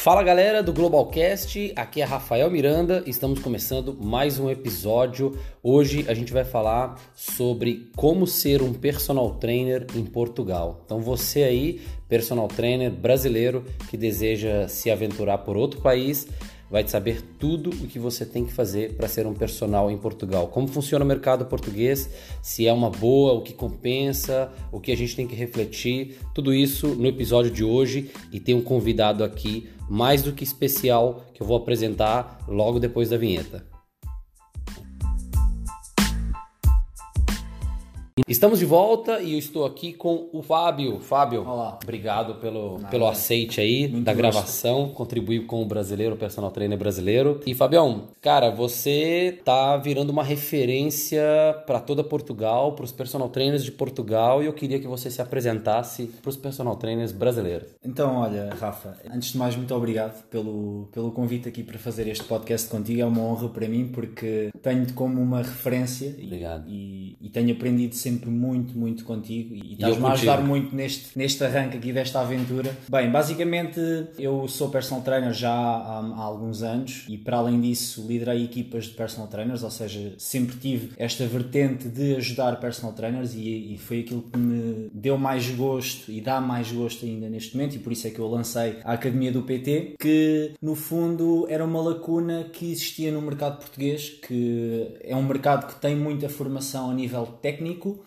Fala galera do Globalcast, aqui é Rafael Miranda, estamos começando mais um episódio. Hoje a gente vai falar sobre como ser um personal trainer em Portugal. Então você aí, personal trainer brasileiro que deseja se aventurar por outro país, vai saber tudo o que você tem que fazer para ser um personal em Portugal. Como funciona o mercado português, se é uma boa, o que compensa, o que a gente tem que refletir, tudo isso no episódio de hoje e tem um convidado aqui mais do que especial que eu vou apresentar logo depois da vinheta. Estamos de volta e eu estou aqui com o Fábio. Fábio, Olá. obrigado pelo, pelo aceite aí Muito da gosto. gravação, contribuir com o brasileiro, o personal trainer brasileiro. E Fabião, cara, você tá virando uma referência para toda Portugal, para os personal trainers de Portugal e eu queria que você se apresentasse para os personal trainers brasileiros. Então, olha, Rafa, antes de mais, muito obrigado pelo, pelo convite aqui para fazer este podcast contigo. É uma honra para mim porque tenho-te como uma referência e- Obrigado. e, e tenho aprendido sempre muito, muito contigo e, estás-me a ajudar muito neste, neste arranque aqui desta aventura. Bem, basicamente eu sou personal trainer já há, há alguns anos e para além disso liderei equipas de personal trainers, ou seja, sempre tive esta vertente de ajudar personal trainers e, e foi aquilo que me deu mais gosto e dá mais gosto ainda neste momento e por isso é que eu lancei a Academia do PT, que no fundo era uma lacuna que existia no mercado português, que é um mercado que tem muita formação a nível técnico,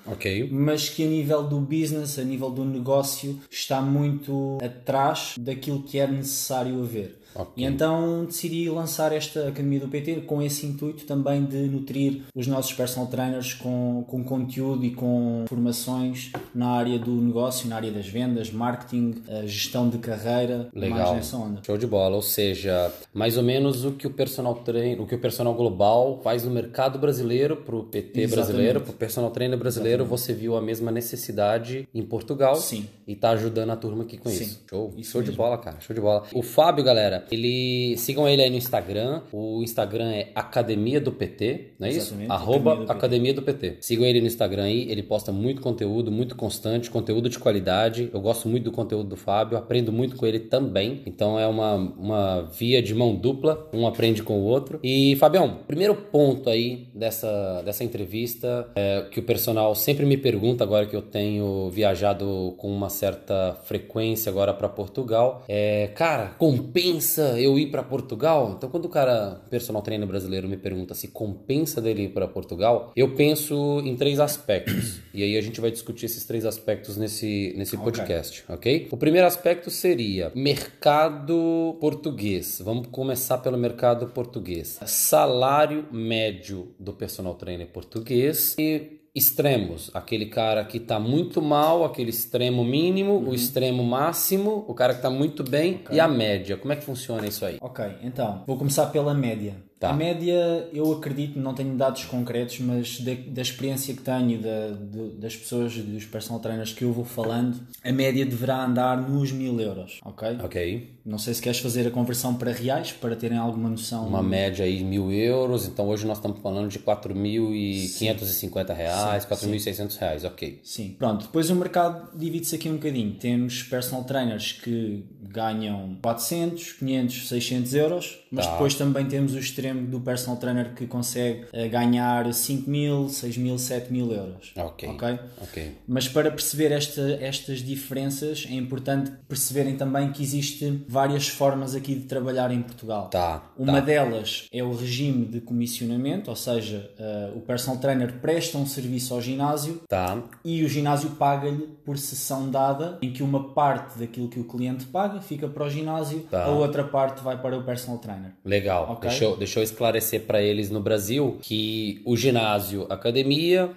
Mas que a nível do business, a nível do negócio, está muito atrás daquilo que é necessário haver. Ok. E então decidi lançar esta Academia do PT com esse intuito também de nutrir os nossos personal trainers com, com conteúdo e com formações na área do negócio, na área das vendas, marketing, a gestão de carreira, mais Legal. nessa onda. Show de bola, ou seja, mais ou menos o que o personal trainer, o que o personal global faz no mercado brasileiro para o PT Exatamente. brasileiro, para o personal trainer brasileiro, você viu a mesma necessidade em Portugal Sim. e tá ajudando a turma aqui com Sim, isso. Show, isso show de mesmo. bola, cara, show de bola. O Fábio, galera, ele sigam ele aí no Instagram. O Instagram é Academia do PT, não é isso? Exatamente, Arroba Academia do PT. Academia do PT. Sigam ele no Instagram aí, ele posta muito conteúdo, muito constante, conteúdo de qualidade. Eu gosto muito do conteúdo do Fábio, aprendo muito com ele também. Então é uma, uma via de mão dupla, um aprende com o outro. E Fabião, primeiro ponto aí dessa, dessa entrevista é, que o personal sempre me pergunta agora que eu tenho viajado com uma certa frequência agora para Portugal, é, cara, compensa eu ir para Portugal? Então quando o cara, personal trainer brasileiro me pergunta se compensa dele ir para Portugal, eu penso em três aspectos. e aí a gente vai discutir esses três aspectos nesse nesse Ok. podcast, ok? O primeiro aspecto seria mercado português. Vamos começar pelo mercado português. Salário médio do personal trainer português e extremos, aquele cara que tá muito mal, aquele extremo mínimo, o extremo máximo, o cara que tá muito bem e a média. Como é que funciona isso aí? Ok, então vou começar pela média. Tá. A média, eu acredito, não tenho dados concretos, mas da, da experiência que tenho da, de- das pessoas, dos personal trainers que eu vou falando, a média deverá andar nos mil euros, ok? Ok. Não sei se queres fazer a conversão para reais, para terem alguma noção. Uma média aí mil euros, então hoje nós estamos falando de 4.550 reais, 4.600 reais, ok. Sim. Pronto, depois o mercado divide-se aqui um bocadinho. Temos personal trainers que ganham 400, 500, 600 euros, mas Tá. depois também temos o extremo do personal trainer que consegue eh, ganhar 5 mil, 6 mil, 7 mil euros. Ok. Ok? Ok. Mas para perceber esta- estas diferenças é importante perceberem também que existe várias formas aqui de trabalhar em Portugal. Tá. Uma tá. delas é o regime de comissionamento, ou seja, eh, o personal trainer presta um serviço ao ginásio Tá. e o ginásio paga-lhe por sessão dada, em que uma parte daquilo que o cliente paga fica para o ginásio, Tá. a outra parte vai para o personal trainer. Legal. Ok. Deixa, eu, deixa eu esclarecer para eles no Brasil que o ginásio, a academia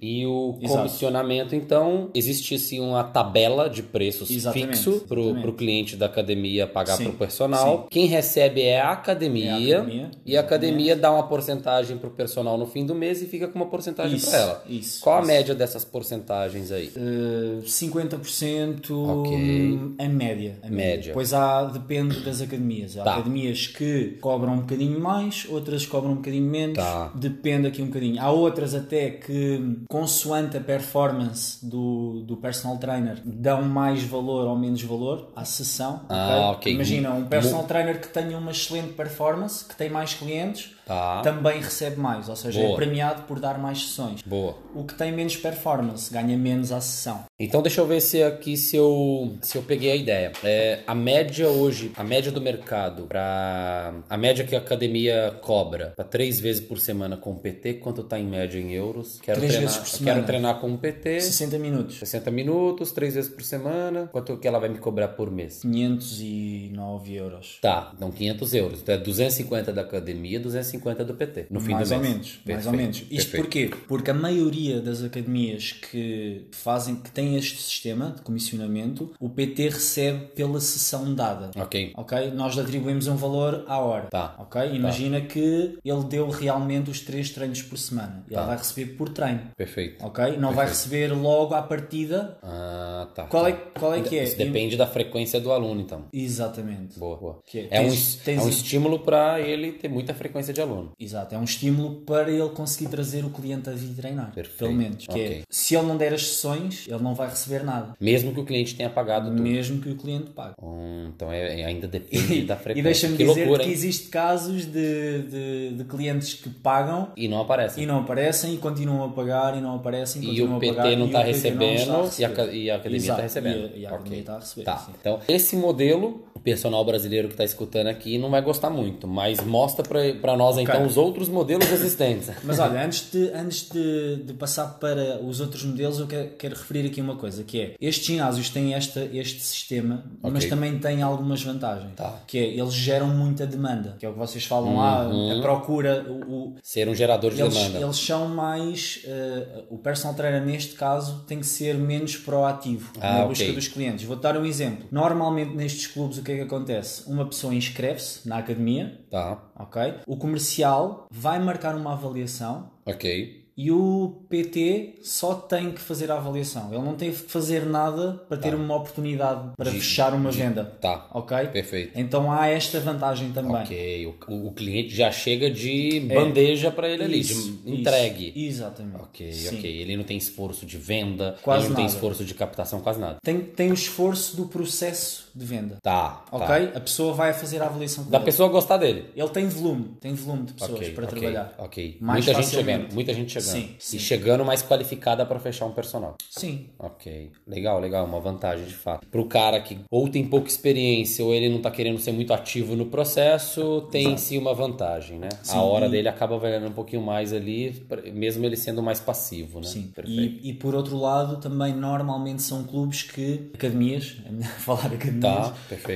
e o Uhum. Exato. comissionamento, então, existe assim uma tabela de preços Exatamente, fixo exatamente. pro cliente da academia pagar Sim, pro personal. Quem recebe é a academia, É a academia, e a academia dá uma porcentagem pro personal no fim do mês e fica com uma porcentagem para ela. isso, Qual a isso. média dessas porcentagens aí? Eh, 50% Ok. a média. A Média. Pois há, depende das academias. Há Tá. academias que cobram um bocadinho mais, mais, outras cobram um bocadinho menos, Tá. depende aqui um bocadinho. Há outras até que, consoante a performance do, do personal trainer, dão mais valor ou menos valor à sessão. Ah, ok. Imagina um personal trainer que tenha uma excelente performance, que tem mais clientes, Tá. também recebe mais, ou seja, Boa. é premiado por dar mais sessões. Boa. O que tem menos performance ganha menos à sessão. Então deixa eu ver se aqui se eu, se eu peguei a ideia. É, a média hoje, a média do mercado para a média que a academia cobra para três vezes por semana com o PT, quanto tá em média em euros? Quero Três treinar, vezes por semana. Quero treinar com o PT, 60 minutos. 60 minutos, três vezes por semana. Quanto que ela vai me cobrar por mês? 509 euros. Tá, então 500 euros. Então é 250 da academia, 250 do PT. No fim mais do ou mês. menos, mais ou Perfeito, menos. Isto perfeito. porquê? Porque a maioria das academias que fazem, que têm este sistema de comissionamento, o PT recebe pela sessão dada. Ok. Ok? Nós atribuímos um valor à hora. Tá. Ok? Imagina que ele deu realmente os três treinos por semana. Ele Tá. vai receber por treino. Perfeito. Ok? Não vai receber logo à partida. Ah, tá. Qual tá. é, qual é que é? Isso depende da frequência do aluno, então. Exatamente. Boa, boa. Que é- é, um, tens- es- tens- é um estímulo para ele ter muita frequência de aluno. Exato, é um estímulo para ele conseguir trazer o cliente a vir treinar. Perfeito. Pelo menos. Que Ok. é, se ele não der as sessões, ele não vai receber nada. Mesmo que o cliente tenha pagado tudo. Mesmo que o cliente pague. Hum, então é, é- ainda depende da frequência. E deixa-me dizer loucura, que hein? existe casos de, de, de clientes que pagam E não aparece. e não aparecem e continuam a pagar e não aparecem e, E continuam o a PT pagar, não está o PT não recebendo está e, a, receber. ca- e a academia está recebendo. E a, e a academia está a receber. Tá. sim. Então, esse modelo, o personal brasileiro que está escutando aqui não vai gostar muito, mas mostra para nós então os outros modelos existentes. Mas olha, antes de, antes de, de passar para os outros modelos, eu quero, quero referir aqui uma coisa, que é, estes ginásios têm esta, este sistema, mas Ok. também têm algumas vantagens, Tá. que é, eles geram muita demanda, que é o que vocês falam lá, a procura, o, o- Ser um gerador de eles, demanda. eles são mais, eh, o personal trainer neste caso tem que ser menos proativo Ah, na busca dos clientes. Vou dar um exemplo. Normalmente nestes clubes o que é que acontece? Uma pessoa inscreve-se na academia, Tá. ok? O comercial vai marcar uma avaliação Ok. E o PT só tem que fazer a avaliação. Ele não teve que fazer nada para ter uma oportunidade para fechar uma de- venda. Tá. Ok? Perfeito. Então há esta vantagem também. Ok. O, o cliente já chega de bandeja para ele ali, É. Isso, de isso. entregue. Exatamente. Ok, Sim. ok. Ele não tem esforço de venda, Quase ele não tem nada. esforço de captação, quase nada. Tem, tem o esforço do processo de venda. Tá. Ok? tá. A pessoa vai fazer a avaliação Da ele. pessoa gostar dele. Ele tem volume, tem volume de pessoas Ok, para ok, trabalhar. Ok. Mais muita gente chegando, muita gente chegando. Sim, sim. E chegando mais qualificada para fechar um personal. Sim. Ok, legal, legal, uma vantagem de fato. Pro cara que ou tem pouca experiência ou ele não tá querendo ser muito ativo no processo, tem sim uma vantagem, né? A hora dele acaba valendo um pouquinho mais ali, mesmo ele sendo mais passivo, né? Sim. Perfeito. E, e por outro lado, também normalmente são clubes que, academias, é melhor falar academias, Tá,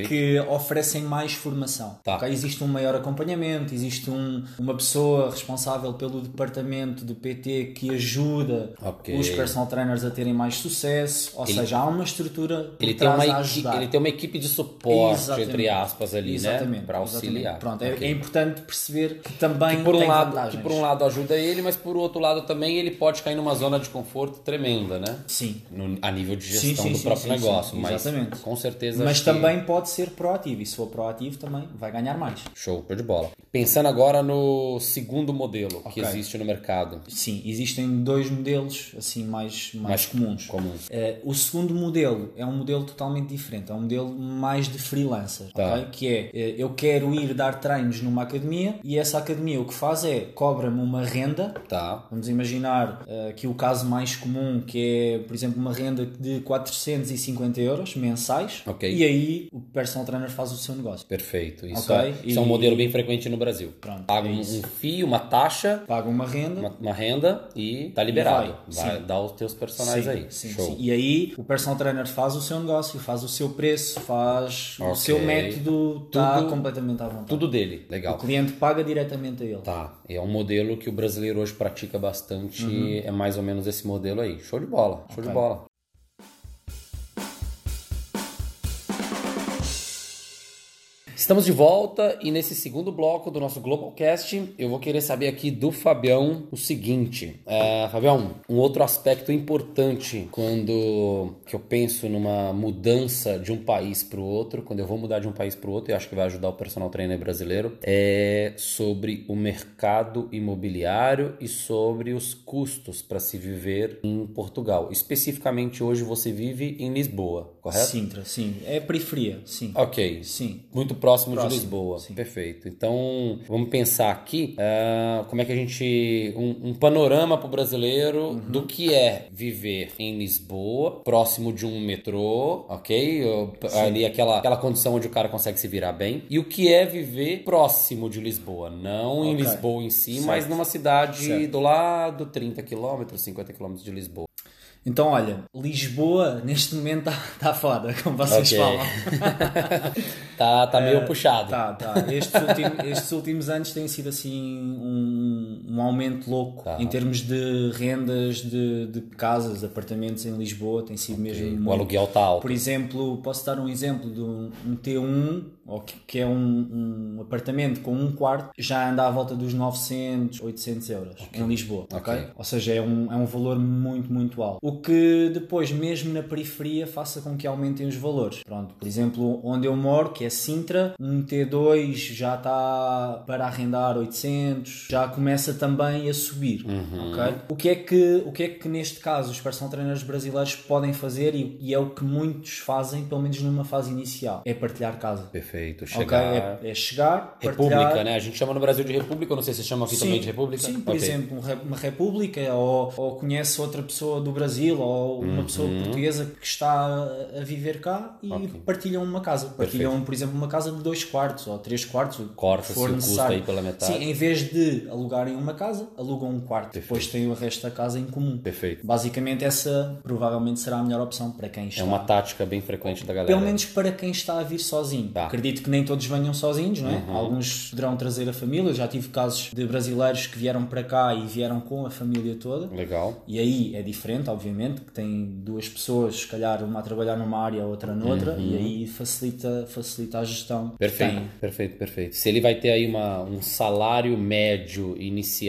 que oferecem mais formação. Tá. ok? Existe um maior acompanhamento, existe um, uma pessoa responsável pelo departamento do PT que ajuda Ok. os personal trainers a terem mais sucesso, ou Ele- seja, há uma estrutura Ele tem, uma ele tem uma equipe de suporte, Exatamente. entre aspas, ali, Exatamente, né? Para auxiliar. exatamente. Pronto, é- Ok. é, importante perceber que também Que por, um tem lado, vantagens. que por um lado ajuda ele, mas por outro lado também ele pode cair numa zona de conforto tremenda, né? Sim. No- a nível de gestão sim, do sim, próprio sim, sim. negócio. Mas Exatamente. com certeza. Mas acho que- também pode ser proativo, e se for proativo também vai ganhar mais. Show, show de bola. Pensando agora no segundo modelo que Ok. existe no mercado. Sim, existem dois modelos assim mais, mais, Mais comuns. comuns. Eh, o segundo modelo é um modelo totalmente diferente, é um modelo mais de freelancer, Tá. ok? que é eh, eu quero ir dar treinos numa academia e essa academia o que faz é cobra-me uma renda. Tá. Vamos imaginar eh, aqui o caso mais comum, que é, por exemplo, uma renda de 450 euros mensais, Ok. e aí o personal trainer faz o seu negócio. Perfeito. Isso, Ok, é, isso é um e- modelo bem frequente no Brasil. Pronto, Paga é um, um fio, uma taxa, Paga uma renda, uma, uma renda e tá liberado. E vai vai, dar os teus personagens Sim, aí. sim, sim. E aí o personal trainer faz o seu negócio, faz o seu preço, faz o Ok. seu método, está Tudo- completamente à vontade. Tudo dele. O Legal. cliente paga diretamente a ele. Tá, é um modelo que o brasileiro hoje pratica bastante, Uhum. é mais ou menos esse modelo aí. Show de bola, show de Ok. bola. Estamos de volta e nesse segundo bloco do nosso Globalcast eu vou querer saber aqui do Fabião o seguinte. É, Fabião, um outro aspecto importante quando que eu penso numa mudança de um país para o outro, quando eu vou mudar de um país para o outro, e acho que vai ajudar o personal trainer brasileiro, é sobre o mercado imobiliário e sobre os custos para se viver em Portugal. Especificamente hoje você vive em Lisboa, correto? Sintra, sim. É periferia, sim. Ok. Sim. Muito próximo, Próximo, de Lisboa. sim. Perfeito. Então, vamos pensar aqui ah, como é que a gente. Um, um panorama para o brasileiro Uhum. do que é viver em Lisboa, próximo de um metrô, ok? Ou- Ali aquela, aquela condição onde o cara consegue se virar bem. E o que é viver próximo de Lisboa. Não em Ok. Lisboa em si, Certo. mas numa cidade Certo. do lado, 30 quilômetros, 50 quilômetros de Lisboa. Então, olha, Lisboa neste momento está tá foda, como vocês Ok. falam. Tá, tá meio Eh, puxado. Tá, tá. Estes, últimos, estes últimos anos tem sido assim um, um aumento louco Tá. em termos de rendas de, de casas, apartamentos em Lisboa, tem sido mesmo. O aluguel tá alto. Por exemplo, posso dar um exemplo de um, um T1, ou que, que é um, um apartamento com um quarto, já anda à volta dos 900, 800 euros em Lisboa. ok? Ok. Ou seja, é um, é um valor muito, muito alto. O que depois, mesmo na periferia, faça com que aumentem os valores. Pronto, por exemplo, onde eu moro, que é Sintra, um T2 já está para arrendar 800, já começa também a subir. ok? O, que é que, o que é que neste caso os personal trainers brasileiros podem fazer e, e é o que muitos fazem, pelo menos numa fase inicial, é partilhar casa. Perfeito. Chegar. É, é chegar, República, partilhar, né? A gente chama no Brasil de República, não sei se chamam aqui também de República. Sim, por Ok. exemplo, um uma república ou, ou conhece outra pessoa do Brasil ou uma pessoa portuguesa que está a- viver cá e Uhum. Ok. partilham uma casa. Partilham, por exemplo, uma casa de dois quartos ou três quartos, Corta-se o custo aí pela metade. Sim, em vez de alugarem uma casa, alugam um quarto. Depois têm o resto da casa em comum. Perfeito. Basicamente, essa provavelmente será a melhor opção para quem está. É uma tática bem frequente da galera. Pelo menos para quem está a vir sozinho. Tá. Uhum. Acredito que nem todos venham sozinhos, não é? Alguns poderão trazer a família. Eu já tive casos de brasileiros que vieram para cá e vieram com a família toda. Legal. E aí é diferente, obviamente, que tem duas pessoas, se calhar uma a trabalhar numa área, outra noutra, e aí facilita, facilita a gestão. Uhum. Perfeito, perfeito, perfeito. Se ele vai ter aí uma, um salário médio inicial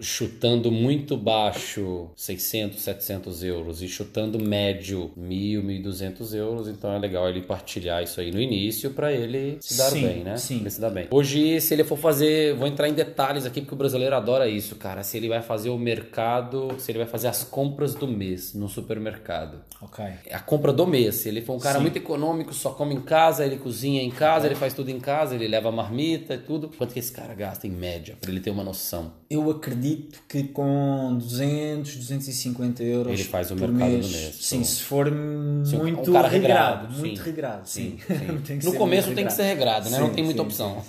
chutando muito baixo 600, 700 euros e chutando médio 1.000, 1.200 euros, então é legal ele partilhar isso aí no início para ele se dar Sim, bem, né? sim. Ele se dar bem. Hoje, se ele for fazer, vou entrar em detalhes aqui porque o brasileiro adora isso, cara. Se ele vai fazer o mercado, se ele vai fazer as compras do mês no supermercado. Ok. É a compra do mês. Se ele for um cara Sim. muito econômico, só come em casa, ele cozinha em casa, ele faz tudo em casa, ele leva marmita e tudo. Quanto que esse cara gasta em média, para ele ter uma noção? Eu acredito que com 200, 250 euros Ele faz o por mercado mês, do mês. Sim, se for um muito cara regrado, regrado, muito sim. regrado, sim. No começo muito tem que ser regrado, né? Sim, Não tem muita sim, opção.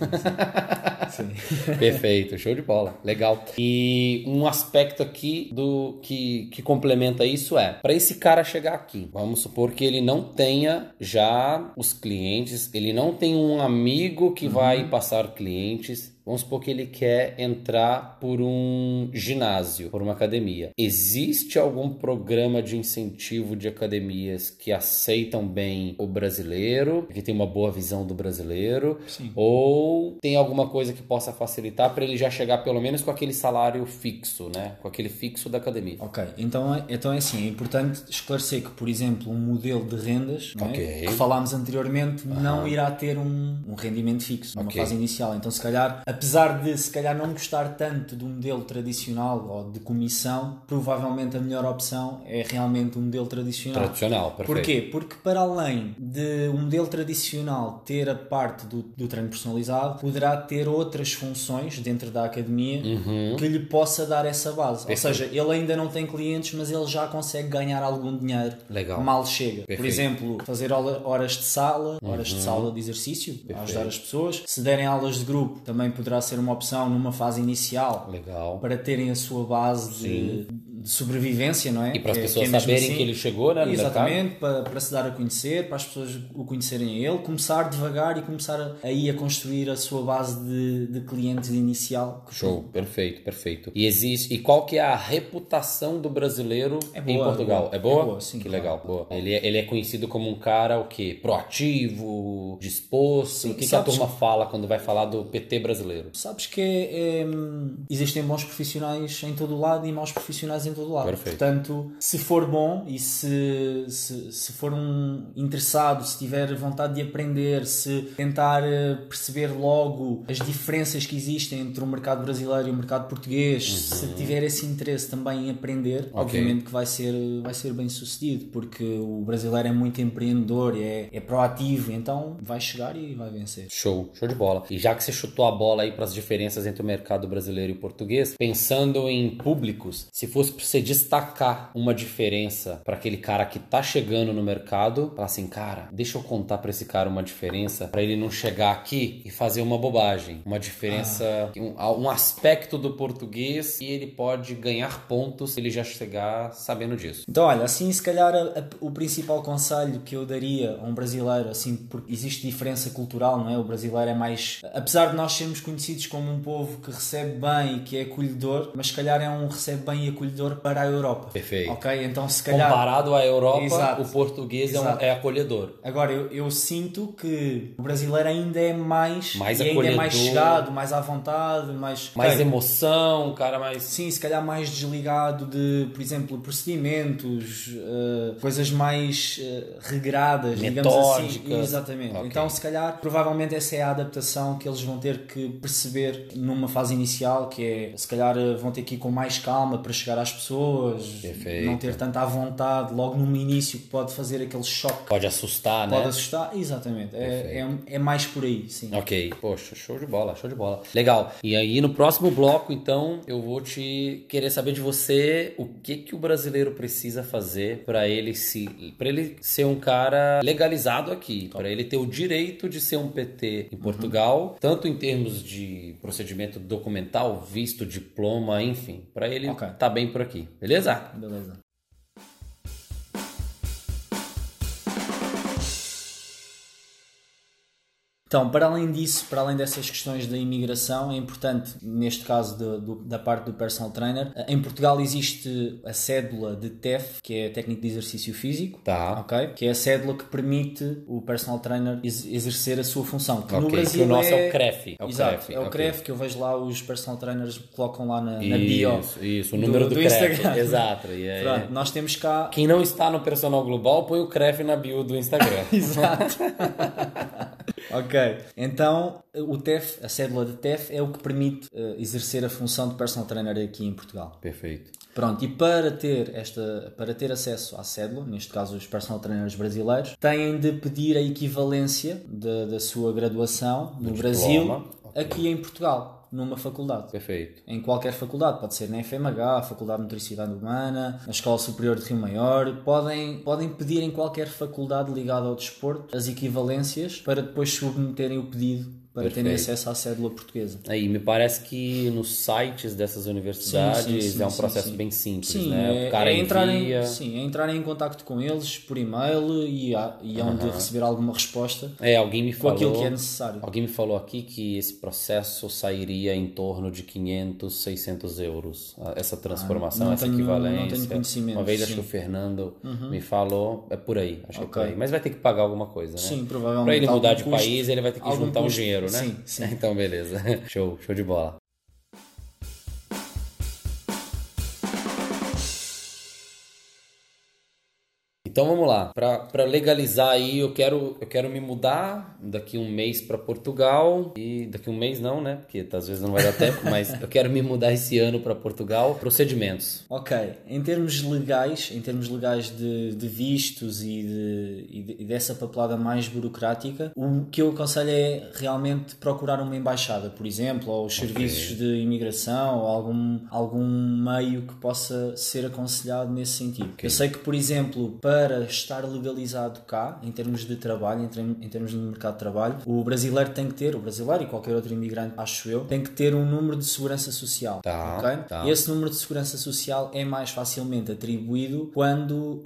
Sim. Perfeito, show de bola, legal. E um aspecto aqui do que, que complementa isso é, para esse cara chegar aqui, vamos supor que ele não tenha já os clientes, ele não tem um amigo que vai passar clientes. Vamos supor que ele quer entrar por um ginásio, por uma academia. Existe algum programa de incentivo de academias que aceitam bem o brasileiro, que tem uma boa visão do brasileiro? Sim. Ou tem alguma coisa que possa facilitar para ele já chegar pelo menos com aquele salário fixo, né? Com aquele fixo da academia. Ok, então, é- então é assim, é importante esclarecer que, por exemplo, um modelo de rendas é? Ok. que falámos anteriormente não irá ter um, um rendimento fixo numa Ok. fase inicial. Então, se calhar, apesar de se calhar não gostar tanto do modelo tradicional ou de comissão, provavelmente a melhor opção é realmente um modelo tradicional. Tradicional, perfeito. Porquê? Porque para além de um modelo tradicional ter a parte do, do treino personalizado, poderá ter outras funções dentro da academia que lhe possa dar essa base. Ou Perfeito. seja, ele ainda não tem clientes, mas ele já consegue ganhar algum dinheiro Legal. mal chega. Por Perfeito. exemplo, fazer horas de sala, horas de sala de exercício, ajudar as pessoas. Se derem aulas de grupo, também poderá ser uma opção numa fase inicial Legal. para terem a sua base de, de sobrevivência, não é? E para as é- pessoas que é saberem assim. que ele chegou, né, Exatamente, para, para se dar a conhecer, para as pessoas o conhecerem ele, começar devagar e começar a- aí a construir a sua base de, de clientes inicial. Show, perfeito, perfeito. E existe. E qual que é a reputação do brasileiro É em boa, Portugal? é boa. É boa, sim, Que claro. legal, boa. Ele é, ele é conhecido como um cara o quê? Proativo, disposto. o que, que a turma fala quando vai falar do PT brasileiro? Sabes que é- é, existem bons profissionais em todo o lado e maus profissionais em todo lado. Perfeito. Portanto, se for bom e se, se, se for um interessado, se tiver vontade de aprender, se tentar eh, perceber logo as diferenças que existem entre o mercado brasileiro e o mercado português, se tiver esse interesse também em aprender, obviamente que vai ser, vai ser bem sucedido, porque o brasileiro é muito empreendedor, é, é proativo, então vai chegar e vai vencer. Show, show de bola. E já que você chutou a bola aí para as diferenças entre o mercado brasileiro e o português, pensando em públicos, se fosse você destacar uma diferença para aquele cara que tá chegando no mercado, falar assim, cara, deixa eu contar para esse cara uma diferença para ele não chegar aqui e fazer uma bobagem, uma diferença, um, um aspecto do português e ele pode ganhar pontos se ele já chegar sabendo disso. Então, olha, assim, se calhar a- a- o principal conselho que eu daria a um brasileiro, assim, porque existe diferença cultural, não é? O brasileiro é mais. Apesar de nós sermos conhecidos como um povo que recebe bem e que é acolhedor, mas se calhar é um recebe bem e acolhedor para a Europa. Perfeito. Ok? Então, se calhar. Comparado à Europa, Exato. o português é, um- é acolhedor. Agora, eu, eu sinto que o brasileiro ainda é mais. Mais ainda é mais chegado, mais à vontade, mais. Mais Ok, emoção, cara mais. Sim, se calhar mais desligado de, por exemplo, procedimentos, eh, coisas mais eh, regradas, digamos assim. Metódicas. Exatamente. Ok. Então, se calhar, provavelmente essa é a adaptação que eles vão ter que perceber numa fase inicial, que é, se calhar, eh, vão ter que ir com mais calma para chegar às pessoas, Perfeito. não ter tanta à vontade logo no início que pode fazer aquele choque, Pode assustar, pode né? assustar. Exatamente. É, é, é mais por aí, sim. Ok, poxa, show de bola, show de bola. Legal. E aí no próximo bloco, então, eu vou te querer saber de você o que que o brasileiro precisa fazer para ele se para ele ser um cara legalizado aqui, para ele ter o direito de ser um PT em Portugal, tanto em termos de procedimento documental, visto, diploma, enfim, para ele Ok. tá bem aqui. Beleza? Beleza. Então, para além disso, para além dessas questões da imigração, é importante, neste caso do- do- da parte do personal trainer, eh, em Portugal existe a cédula de TEF, que é Técnico de Exercício Físico, Tá. ok? Que é a cédula que permite o personal trainer ex- exercer a sua função. Que no Ok, Brasil que o nosso é o CREF. É o Exato, CREF, é o ok. CREF que eu vejo lá os personal trainers colocam lá na, na bio. Isso, isso, o número do, do CREF. Instagram. Exato. Aí, Pronto, nós temos cá Quem não está no Personal Global, põe o CREF na bio do Instagram. Exato. ok. Então, o TEF, a cédula de TEF, é o que permite eh, exercer a função de personal trainer aqui em Portugal. Perfeito. Pronto, e para ter, esta, para ter acesso à cédula, neste caso os personal trainers brasileiros, têm de pedir a equivalência da, sua graduação no Brasil, ok. aqui em Portugal, numa faculdade. Perfeito. Em qualquer faculdade, pode ser na FMH, Faculdade de Motricidade Humana, na Escola Superior de Rio Maior, podem, podem pedir em qualquer faculdade ligada ao desporto as equivalências para depois submeterem o pedido para terem Perfeito. acesso à cédula portuguesa. Aí, me parece que nos sites dessas universidades Sim, sim, sim, é um processo bem simples, Sim, né? é, o cara é entrar envia... em, sim, é entrar em contato com eles por e-mail e, há- e hão de receber alguma resposta É, alguém me com falou... aquilo que é necessário. Alguém me falou aqui que esse processo sairia em torno de 500, 600 euros. Ah, Essa transformação, não essa tenho- equivalência. não tenho conhecimento, Uma vez acho. Uhum. que o Fernando me falou, é por aí, acho que é por aí. Mas vai ter que pagar alguma coisa, né? Sim, provavelmente. Pra ele mudar de custo- país, ele vai ter que juntar um dinheiro, né? Sim, sim. Então, beleza. Show, show de bola. Então vamos lá. Para legalizar aí, eu quero, eu quero me mudar daqui um mês para Portugal. E daqui um mês não, né? Porque às vezes não vai dar tempo, mas eu quero me mudar esse ano para Portugal. Procedimentos. Ok, em termos legais, em termos legais de, de vistos e, de, e de- e dessa papelada mais burocrática, o que eu aconselho é realmente procurar uma embaixada, por exemplo, ou os serviços de imigração, ou algum, algum meio que possa ser aconselhado nesse sentido. Eu sei que, por exemplo, para para estar legalizado cá, em termos de trabalho, em, termos, de mercado de trabalho, o brasileiro tem que ter, o brasileiro e qualquer outro imigrante, acho eu, tem que ter um número de segurança social. Tá, ok? tá. Esse número de segurança social é mais facilmente atribuído quando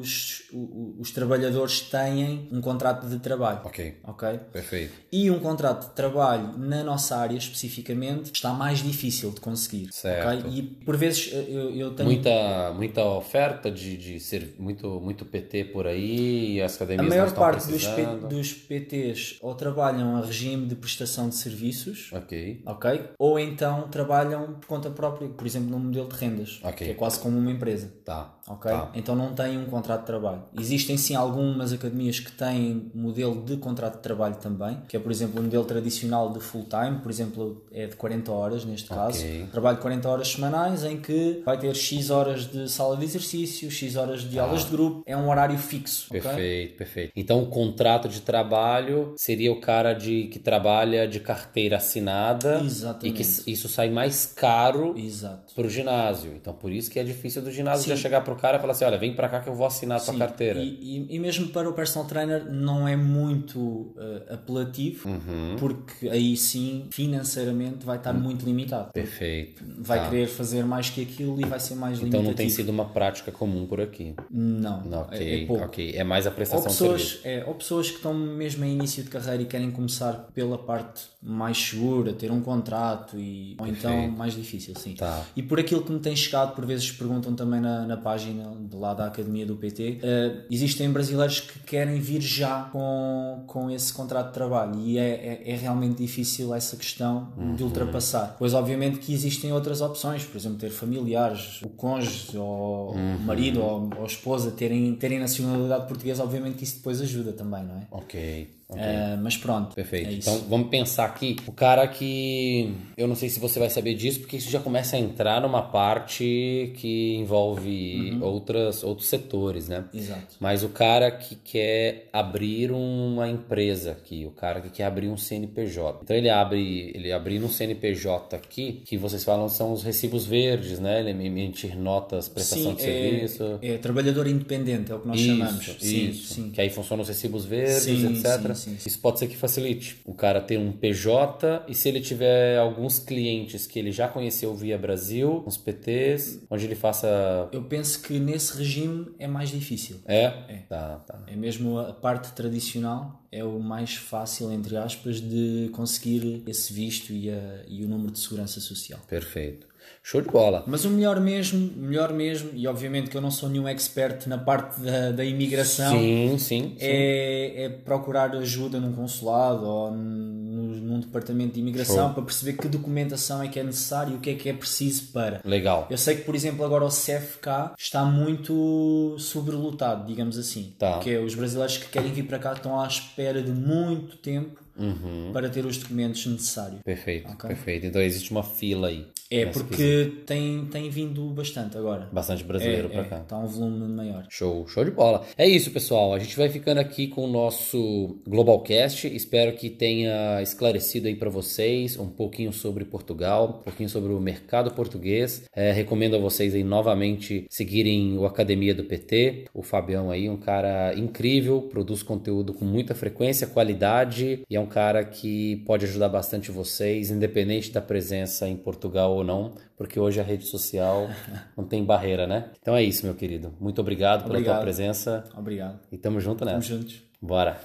os, o- os trabalhadores têm um contrato de trabalho. Ok, Ok? perfeito. E um contrato de trabalho na nossa área especificamente está mais difícil de conseguir. Certo. ok? E por vezes eu, eu tenho. Muita, muita oferta de, de ser muito, muito PT por aí e as A academias não maior parte dos, P- dos PTs ou trabalham a regime de prestação de serviços, Ok, ok? Ou então trabalham por conta própria, por exemplo, num modelo de rendas, Ok. que é quase como uma empresa. tá. Ok? tá. Então não têm um contrato de trabalho. Existem sim algumas academias que têm modelo de contrato de trabalho também, que é por exemplo o modelo tradicional de full time, por exemplo, é de 40 horas neste caso. Trabalho 40 horas semanais em que vai ter X horas de sala de exercício, X horas de aulas de grupo, é um horário fixo. Perfeito, perfeito. Então o contrato de trabalho seria o cara de que trabalha de carteira assinada Exatamente. e que isso sai mais caro Exato. pro ginásio. Então por isso que é difícil do ginásio Sim. já chegar pro cara e falar assim, olha, vem pra cá que eu vou assinar a tua carteira. E, e- e mesmo para o personal trainer não é muito eh, apelativo, Uhum. porque aí sim, financeiramente, vai estar muito limitado. Perfeito. Vai Tá. querer fazer mais que aquilo e vai ser mais Então limitativo. não tem sido uma prática comum por aqui. Não, Não, é, ok, é pouco. ok. É mais a Ou prestação de pessoas, serviço. é, ou pessoas que estão mesmo em início de carreira e querem começar pela parte mais segura, ter um contrato e ou então mais difícil, sim. Tá. E por aquilo que me tem chegado, por vezes perguntam também na, na página de lá da Academia do PT, eh, existem brasileiros que querem vir já com, com esse contrato de trabalho e é, é, é realmente difícil essa questão de Uhum. ultrapassar. Pois obviamente que existem outras opções, por exemplo, ter familiares, o cônjuge ou Uhum. o marido ou, ou a esposa terem, terem nacionalidade portuguesa, obviamente que isso depois ajuda também, não é? Ok. Ok. Eh, mas pronto, Perfeito. é então vamos pensar aqui. O cara que. Eu não sei se você vai saber disso, porque isso já começa a entrar numa parte que envolve Uhum. outras, outros setores, né? Exato. Mas o cara que quer abrir uma empresa aqui, o cara que quer abrir um CNPJ. Então ele abre, ele abrir um CNPJ aqui, que vocês falam são os recibos verdes, né? Ele emitir notas, prestação Sim, de serviço. é, é trabalhador independente, é o que nós Isso, chamamos. Sim, isso. sim. Que aí funcionam os recibos verdes, Sim, etc. sim, sim, sim. Isso pode ser que facilite. O cara ter um PJ e se ele tiver alguns clientes que ele já conheceu via Brasil, uns PTs, onde ele faça. Eu penso que nesse regime é mais difícil. É? Tá, tá. É mesmo a parte tradicional, é o mais fácil, entre aspas, de conseguir esse visto e, a- e o número de segurança social. Perfeito. Show de bola. Mas o melhor mesmo, melhor mesmo, e obviamente que eu não sou nenhum expert na parte da, da imigração, Sim, sim. sim. é, é procurar ajuda num consulado ou num, num departamento de imigração Show. para perceber que documentação é que é necessária e o que é que é preciso para. Legal. Eu sei que, por exemplo, agora o CFK está muito sobrelotado, digamos assim. Tá. Que é os brasileiros que querem vir para cá estão à espera de muito tempo Uhum. para ter os documentos necessários. Perfeito, Ok. perfeito. Então existe uma fila aí. É, porque tem, tem vindo bastante agora. Bastante brasileiro é, pra é, cá. Está um volume maior. Show, show de bola. É isso, pessoal. A gente vai ficando aqui com o nosso Globalcast. Espero que tenha esclarecido aí para vocês um pouquinho sobre Portugal, um pouquinho sobre o mercado português. É, recomendo a vocês aí novamente seguirem o Academia do PT. O Fabião aí, um cara incrível, produz conteúdo com muita frequência, qualidade e é um cara que pode ajudar bastante vocês, independente da presença em Portugal ou não, porque hoje a rede social não tem barreira, né? Então é isso, meu querido. Muito obrigado pela tua Obrigado. presença Obrigado. e tamo junto nessa. juntos. Bora.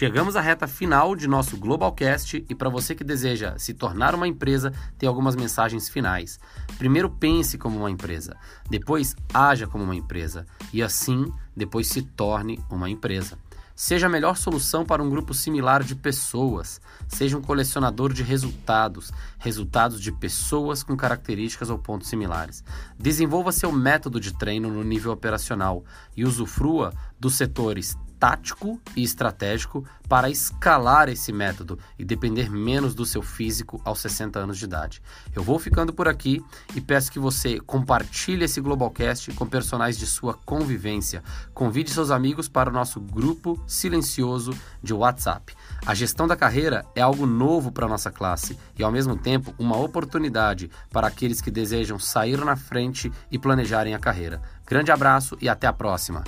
Chegamos à reta final de nosso Globalcast e para você que deseja se tornar uma empresa, tem algumas mensagens finais. Primeiro, pense como uma empresa, depois, haja como uma empresa e assim, depois se torne uma empresa. Seja a melhor solução para um grupo similar de pessoas. Seja um colecionador de resultados, resultados de pessoas com características ou pontos similares. Desenvolva seu método de treino no nível operacional e usufrua dos setores tático e estratégico para escalar esse método e depender menos do seu físico aos 60 anos de idade. Eu vou ficando por aqui e peço que você compartilhe esse Globalcast com personagens de sua convivência. Convide seus amigos para o nosso grupo silencioso de WhatsApp. A gestão da carreira é algo novo para a nossa classe e, ao mesmo tempo, uma oportunidade para aqueles que desejam sair na frente e planejarem a carreira. Grande abraço e até a próxima!